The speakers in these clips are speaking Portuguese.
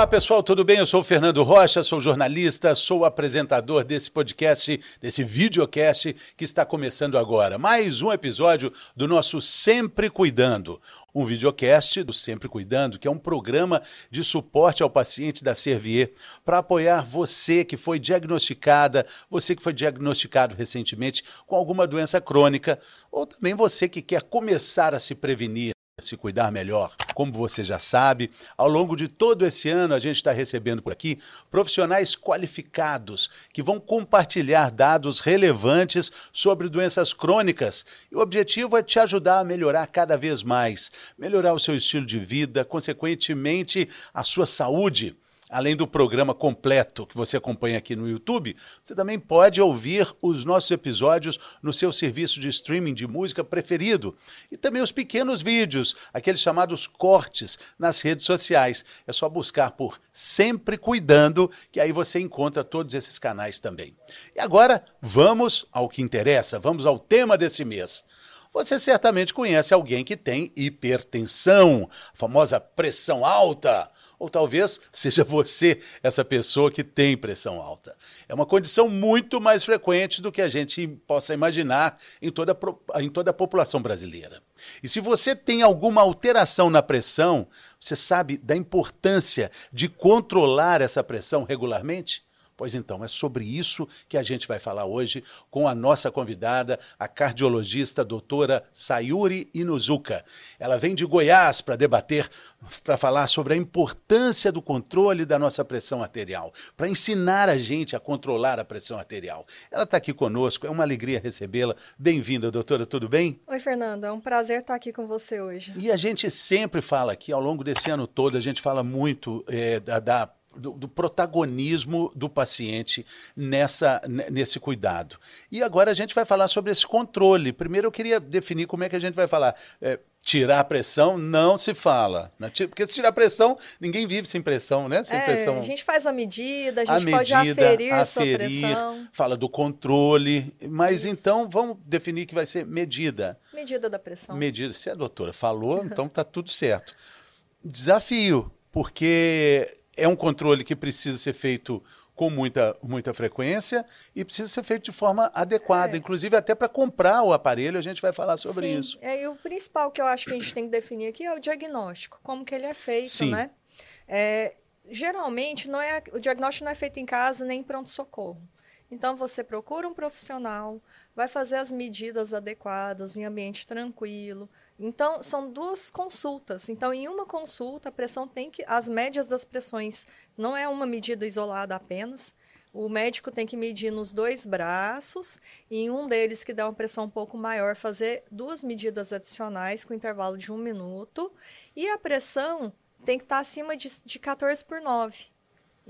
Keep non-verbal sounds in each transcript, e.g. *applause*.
Olá pessoal, tudo bem? Eu sou o Fernando Rocha, sou jornalista, sou apresentador desse podcast, desse videocast que está começando agora. Mais um episódio do nosso Sempre Cuidando, um videocast do Sempre Cuidando, que é um programa de suporte ao paciente da Servier para apoiar você que foi diagnosticada, você que foi diagnosticado recentemente com alguma doença crônica, ou também você que quer começar a se prevenir se cuidar melhor. Como você já sabe, ao longo de todo esse ano a gente está recebendo por aqui profissionais qualificados que vão compartilhar dados relevantes sobre doenças crônicas. E o objetivo é te ajudar a melhorar cada vez mais, melhorar o seu estilo de vida, consequentemente a sua saúde. Além do programa completo que você acompanha aqui no YouTube, você também pode ouvir os nossos episódios no seu serviço de streaming de música preferido. E também os pequenos vídeos, aqueles chamados cortes, nas redes sociais. É só buscar por Sempre Cuidando, que aí você encontra todos esses canais também. E agora, vamos ao que interessa, vamos ao tema desse mês. Você certamente conhece alguém que tem hipertensão, a famosa pressão alta. Ou talvez seja você essa pessoa que tem pressão alta. É uma condição muito mais frequente do que a gente possa imaginar em toda, em toda a população brasileira. E se você tem alguma alteração na pressão, você sabe da importância de controlar essa pressão regularmente? Pois então, é sobre isso que a gente vai falar hoje com a nossa convidada, a cardiologista doutora Sayuri Inuzuka. Ela vem de Goiás para debater, para falar sobre a importância do controle da nossa pressão arterial, para ensinar a gente a controlar a pressão arterial. Ela está aqui conosco, é uma alegria recebê-la. Bem-vinda, doutora, tudo bem? Oi, Fernando, é um prazer estar aqui com você hoje. E a gente sempre fala aqui, ao longo desse ano todo, a gente fala muito é, da, da do, do, protagonismo do paciente nessa, nesse cuidado. E agora a gente vai falar sobre esse controle. Primeiro eu queria definir como é que a gente vai falar. É, tirar a pressão não se fala. Né? Porque se tirar a pressão, ninguém vive sem pressão, né? Sem é, pressão. A gente faz a medida, a gente a pode medida, aferir, aferir pressão. Fala do controle. Mas Isso. então vamos definir que vai ser medida. Medida da pressão. Medida. Se a doutora falou, então está tudo certo. Desafio, porque é um controle que precisa ser feito com muita, muita frequência e precisa ser feito de forma adequada, é. inclusive até para comprar o aparelho, a gente vai falar sobre Sim. isso. É, e o principal que eu acho que a gente tem que definir aqui é o diagnóstico, como que ele é feito, Sim. né? É, geralmente, não é, o diagnóstico não é feito em casa nem em pronto-socorro. Então, você procura um profissional, vai fazer as medidas adequadas em ambiente tranquilo, então, são duas consultas. Então, em uma consulta, a pressão tem que. As médias das pressões não é uma medida isolada apenas. O médico tem que medir nos dois braços e em um deles que dá uma pressão um pouco maior, fazer duas medidas adicionais com intervalo de um minuto. E a pressão tem que estar acima de, de 14 por 9.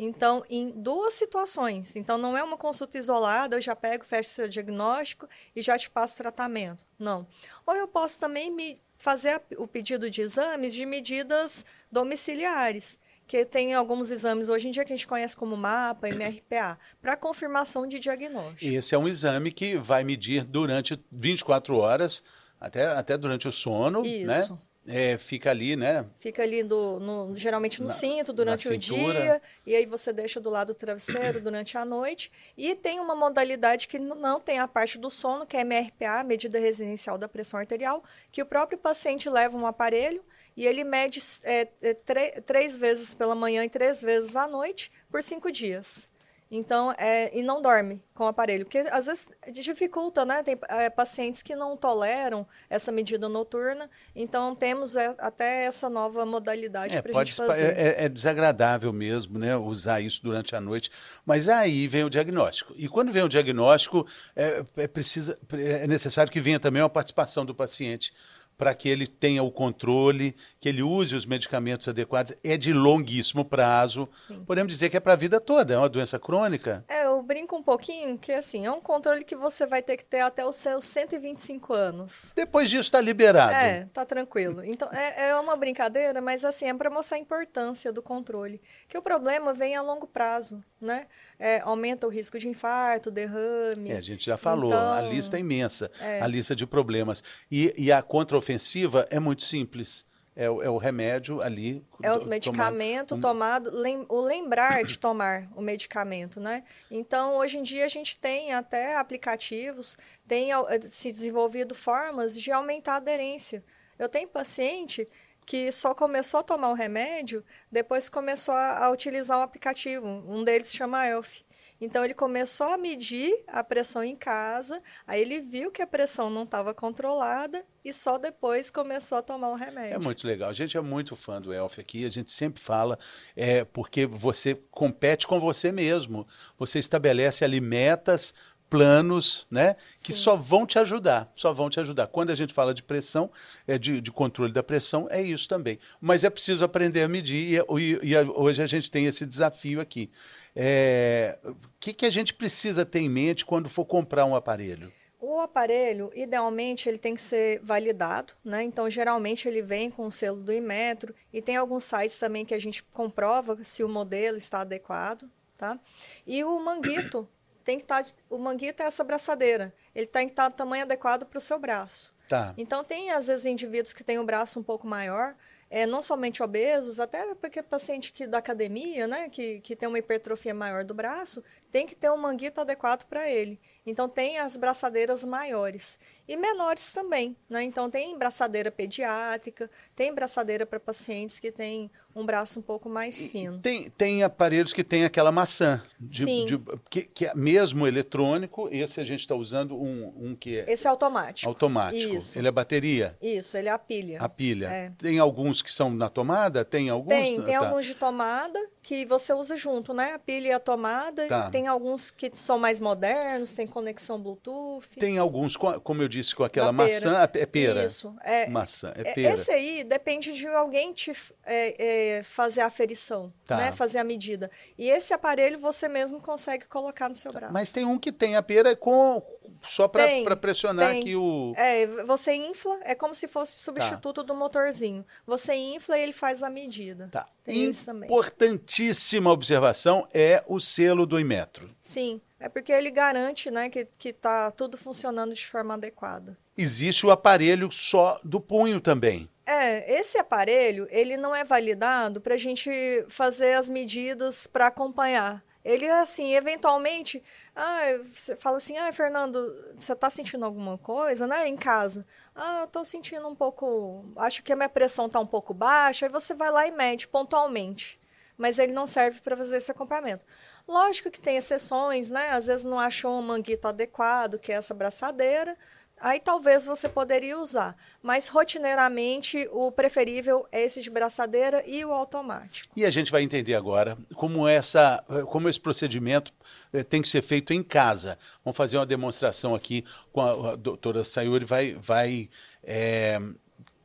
Então, em duas situações. Então, não é uma consulta isolada, eu já pego, fecho seu diagnóstico e já te passo tratamento. Não. Ou eu posso também me fazer o pedido de exames de medidas domiciliares, que tem alguns exames hoje em dia que a gente conhece como MAPA, MRPA, para confirmação de diagnóstico. Esse é um exame que vai medir durante 24 horas, até, até durante o sono, Isso. né? É, fica ali, né? Fica ali do, no, geralmente no na, cinto durante o dia, e aí você deixa do lado do travesseiro *clears throat* durante a noite. E tem uma modalidade que não tem a parte do sono, que é MRPA, medida residencial da pressão arterial, que o próprio paciente leva um aparelho e ele mede é, é, três vezes pela manhã e três vezes à noite por cinco dias. Então, é, e não dorme com o aparelho, porque às vezes dificulta, né? Tem é, pacientes que não toleram essa medida noturna, então temos é, até essa nova modalidade é, para a gente fazer. É, é, é, desagradável mesmo, né? Usar isso durante a noite, mas aí vem o diagnóstico. E quando vem o diagnóstico, é, é, precisa, é necessário que venha também uma participação do paciente para que ele tenha o controle, que ele use os medicamentos adequados. É de longuíssimo prazo. Sim. Podemos dizer que é para a vida toda, é uma doença crônica. É, eu brinco um pouquinho que assim, é um controle que você vai ter que ter até os seus 125 anos. Depois disso está liberado. É, tá tranquilo. Então, é, é uma brincadeira, mas assim, é para mostrar a importância do controle. Que o problema vem a longo prazo, né? É, aumenta o risco de infarto, derrame. É, a gente já falou, então, a lista é imensa, é. a lista de problemas. E, e a contraofensiva é muito simples é, é o remédio ali. É o medicamento tomado, lem, o lembrar de tomar o medicamento, né? Então, hoje em dia, a gente tem até aplicativos, tem eh, se desenvolvido formas de aumentar a aderência. Eu tenho paciente que só começou a tomar o remédio depois começou a, a utilizar o aplicativo. Um deles chama Elf. Então ele começou a medir a pressão em casa, aí ele viu que a pressão não estava controlada e só depois começou a tomar o remédio. É muito legal. A gente é muito fã do Elf aqui, a gente sempre fala, é, porque você compete com você mesmo. Você estabelece ali metas planos, né? Que Sim. só vão te ajudar, só vão te ajudar. Quando a gente fala de pressão, é de, de controle da pressão, é isso também. Mas é preciso aprender a medir e, e, e hoje a gente tem esse desafio aqui. É, o que, que a gente precisa ter em mente quando for comprar um aparelho? O aparelho, idealmente, ele tem que ser validado, né? Então, geralmente, ele vem com o selo do Imetro e tem alguns sites também que a gente comprova se o modelo está adequado, tá? E o manguito, tem que estar. Tá, o manguito é essa braçadeira. Ele tem que estar tá do tamanho adequado para o seu braço. Tá. Então, tem, às vezes, indivíduos que têm o braço um pouco maior, é, não somente obesos, até porque paciente que, da academia, né, que, que tem uma hipertrofia maior do braço, tem que ter um manguito adequado para ele. Então, tem as braçadeiras maiores e menores também. Né? Então, tem braçadeira pediátrica, tem braçadeira para pacientes que têm um braço um pouco mais fino. Tem, tem aparelhos que tem aquela maçã, de, Sim. De, que, que é mesmo eletrônico. Esse a gente está usando um, um que é. Esse é automático. Automático. Isso. Ele é bateria? Isso, ele é a pilha. A pilha. É. Tem alguns que são na tomada? Tem alguns? Tem, tem tá. alguns de tomada que você usa junto, né? A pilha e a tomada. Tá. Tem alguns que são mais modernos, tem conexão Bluetooth. Tem alguns, como eu disse, com aquela maçã. É pera. Isso. É, maçã, é pera. Esse aí depende de alguém te é, é, fazer a aferição, tá. né? Fazer a medida. E esse aparelho você mesmo consegue colocar no seu braço. Mas tem um que tem a pera com só para pressionar tem. aqui o. É, você infla, é como se fosse substituto tá. do motorzinho. Você infla e ele faz a medida. Tá. Importantíssima observação é o selo do Imetro. Sim, é porque ele garante né, que está tudo funcionando de forma adequada. Existe o aparelho só do punho também. É, esse aparelho, ele não é validado para a gente fazer as medidas para acompanhar. Ele, assim, eventualmente, ah, você fala assim, ah, Fernando, você está sentindo alguma coisa, né, em casa? Ah, eu estou sentindo um pouco, acho que a minha pressão está um pouco baixa, aí você vai lá e mede pontualmente. Mas ele não serve para fazer esse acompanhamento. Lógico que tem exceções, né? Às vezes não achou um manguito adequado, que é essa braçadeira, aí talvez você poderia usar. Mas rotineiramente o preferível é esse de braçadeira e o automático. E a gente vai entender agora como essa, como esse procedimento eh, tem que ser feito em casa. Vamos fazer uma demonstração aqui com a, a doutora Sayuri vai vai é,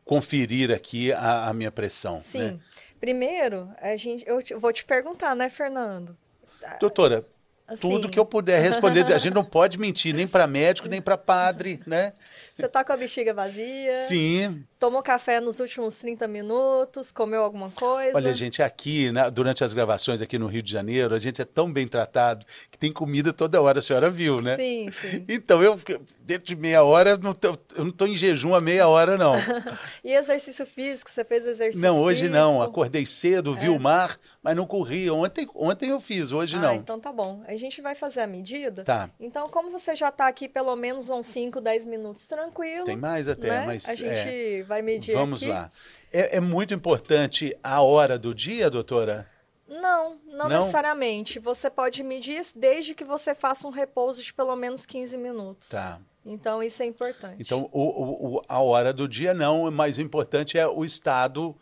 conferir aqui a, a, minha pressão. Sim. Né? Primeiro, a gente, eu vou te perguntar, né, Fernando? Doutora, Assim. Tudo que eu puder responder. *laughs* A gente não pode mentir nem para médico, nem para padre, né? Você tá com a bexiga vazia? Sim. Tomou café nos últimos 30 minutos? Comeu alguma coisa? Olha, gente, aqui, né, durante as gravações aqui no Rio de Janeiro, a gente é tão bem tratado que tem comida toda hora, a senhora viu, né? Sim, sim. *laughs* Então, eu, dentro de meia hora, eu não tô, eu não tô em jejum a meia hora, não. *laughs* e exercício físico? Você fez exercício Não, hoje físico? não. Acordei cedo, vi é. o mar, mas não corri. Ontem, ontem eu fiz, hoje ah, não. então tá bom. A gente vai fazer a medida. Tá. Então, como você já está aqui pelo menos uns 5, 10 minutos tranquilo. Tem mais até, né? mas. A gente é... vai medir Vamos aqui. lá. É, é, muito importante a hora do dia, doutora? Não, não, não, necessariamente. Você pode medir desde que você faça um repouso de pelo menos 15 minutos. Tá. Então, isso é importante. Então, o, o, a hora do dia não, mas o importante é o estado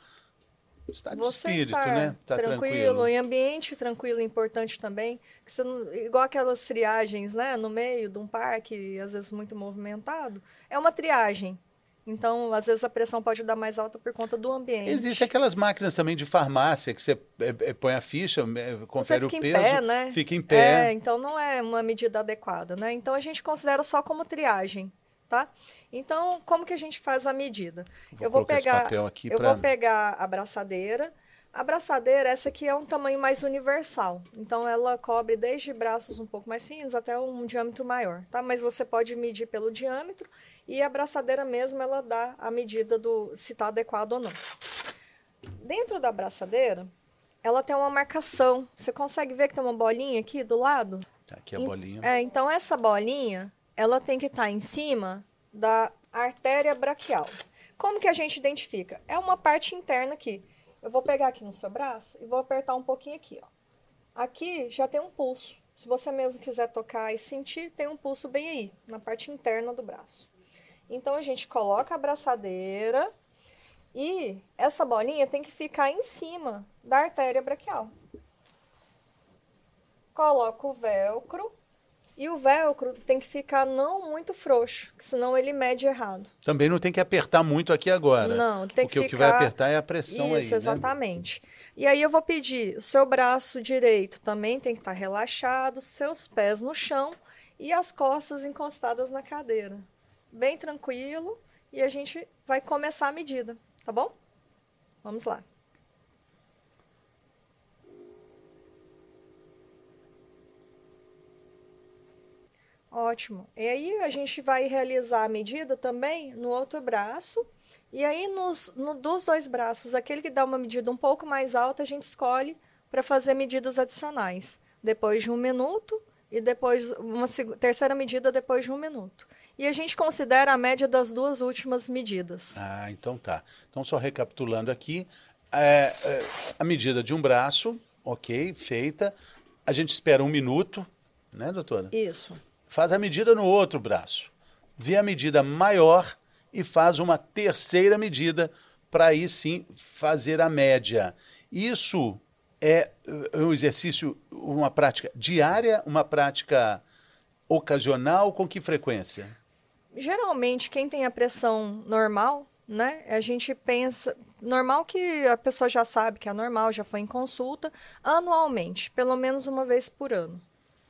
Estado você de espírito, estar né? Tá tranquilo, tranquilo, em ambiente tranquilo é importante também. Que você não, igual aquelas triagens, né? No meio de um parque, às vezes muito movimentado. É uma triagem. Então, às vezes a pressão pode dar mais alta por conta do ambiente. Existem aquelas máquinas também de farmácia que você é, é, põe a ficha, é, confere o peso, pé, né? fica em pé. É, então não é uma medida adequada, né? Então a gente considera só como triagem tá? Então, como que a gente faz a medida? Vou eu vou pegar, eu pra... vou pegar a braçadeira. A braçadeira, essa aqui é um tamanho mais universal. Então, ela cobre desde braços um pouco mais finos até um diâmetro maior, tá? Mas você pode medir pelo diâmetro e a braçadeira mesmo, ela dá a medida do se está adequado ou não. dentro da abraçadeira, ela tem uma marcação. Você consegue ver que tem uma bolinha aqui do lado? Tá, aqui a bolinha. É, então essa bolinha, ela tem que estar tá em cima da artéria braquial. Como que a gente identifica? É uma parte interna aqui. Eu vou pegar aqui no seu braço e vou apertar um pouquinho aqui, ó. Aqui já tem um pulso. Se você mesmo quiser tocar e sentir, tem um pulso bem aí, na parte interna do braço. Então a gente coloca a abraçadeira e essa bolinha tem que ficar em cima da artéria braquial. Coloca o velcro e o velcro tem que ficar não muito frouxo, senão ele mede errado. Também não tem que apertar muito aqui agora. Não, tem que ficar... Porque o que vai apertar é a pressão Isso, aí, Isso, né? exatamente. Né? E aí eu vou pedir, o seu braço direito também tem que estar relaxado, seus pés no chão e as costas encostadas na cadeira. Bem tranquilo e a gente vai começar a medida, tá bom? Vamos lá. Ótimo. E aí a gente vai realizar a medida também no outro braço. E aí nos, no, dos dois braços, aquele que dá uma medida um pouco mais alta, a gente escolhe para fazer medidas adicionais. Depois de um minuto e depois uma terceira medida depois de um minuto. E a gente considera a média das duas últimas medidas. Ah, então tá. Então só recapitulando aqui, é, é, a medida de um braço, ok, feita. A gente espera um minuto, né, doutora? Isso faz a medida no outro braço, vê a medida maior e faz uma terceira medida para aí sim fazer a média. Isso é um exercício, uma prática diária, uma prática ocasional, com que frequência? Geralmente, quem tem a pressão normal, né? A gente pensa. Normal que a pessoa já sabe que é normal, já foi em consulta, anualmente, pelo menos uma vez por ano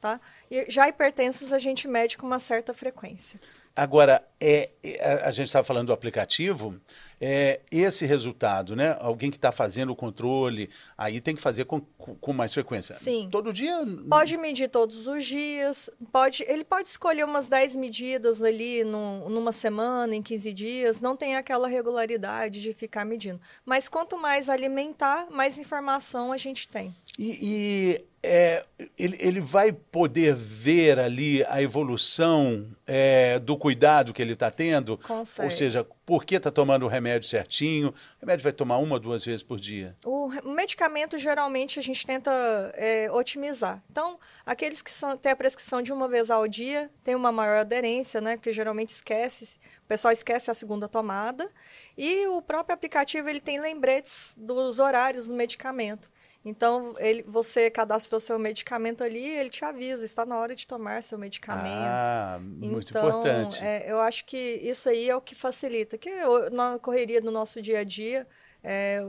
tá? E já hipertensos a gente mede com uma certa frequência. Agora, é, é a gente estava falando do aplicativo, é, esse resultado, né? Alguém que está fazendo o controle, aí tem que fazer com, com mais frequência. Sim. Todo dia? Pode medir todos os dias, pode, ele pode escolher umas 10 medidas ali numa semana, em 15 dias, não tem aquela regularidade de ficar medindo. Mas quanto mais alimentar, mais informação a gente tem. E, e é, ele, ele vai poder ver ali a evolução é, do cuidado que ele está tendo? Consegue. Ou seja, por que está tomando o remédio certinho? O remédio vai tomar uma ou duas vezes por dia? O medicamento, geralmente, a gente tenta é, otimizar. Então, aqueles que são, têm a prescrição de uma vez ao dia, tem uma maior aderência, né? Porque geralmente esquece, o pessoal esquece a segunda tomada. E o próprio aplicativo, ele tem lembretes dos horários do medicamento. Então, ele, você cadastrou seu medicamento ali, ele te avisa, está na hora de tomar seu medicamento. Ah, muito então, importante. É, eu acho que isso aí é o que facilita. Que na correria do nosso dia a dia, é,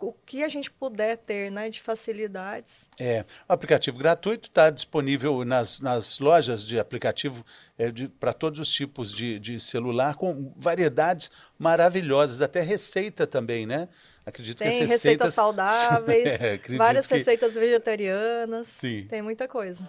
o que a gente puder ter né, de facilidades. É, o aplicativo gratuito está disponível nas, nas lojas de aplicativo é, para todos os tipos de, de celular, com variedades maravilhosas, até receita também, né? Acredito tem que as receitas... receitas *laughs* saudáveis, é, várias que... receitas vegetarianas. Sim. Tem muita coisa.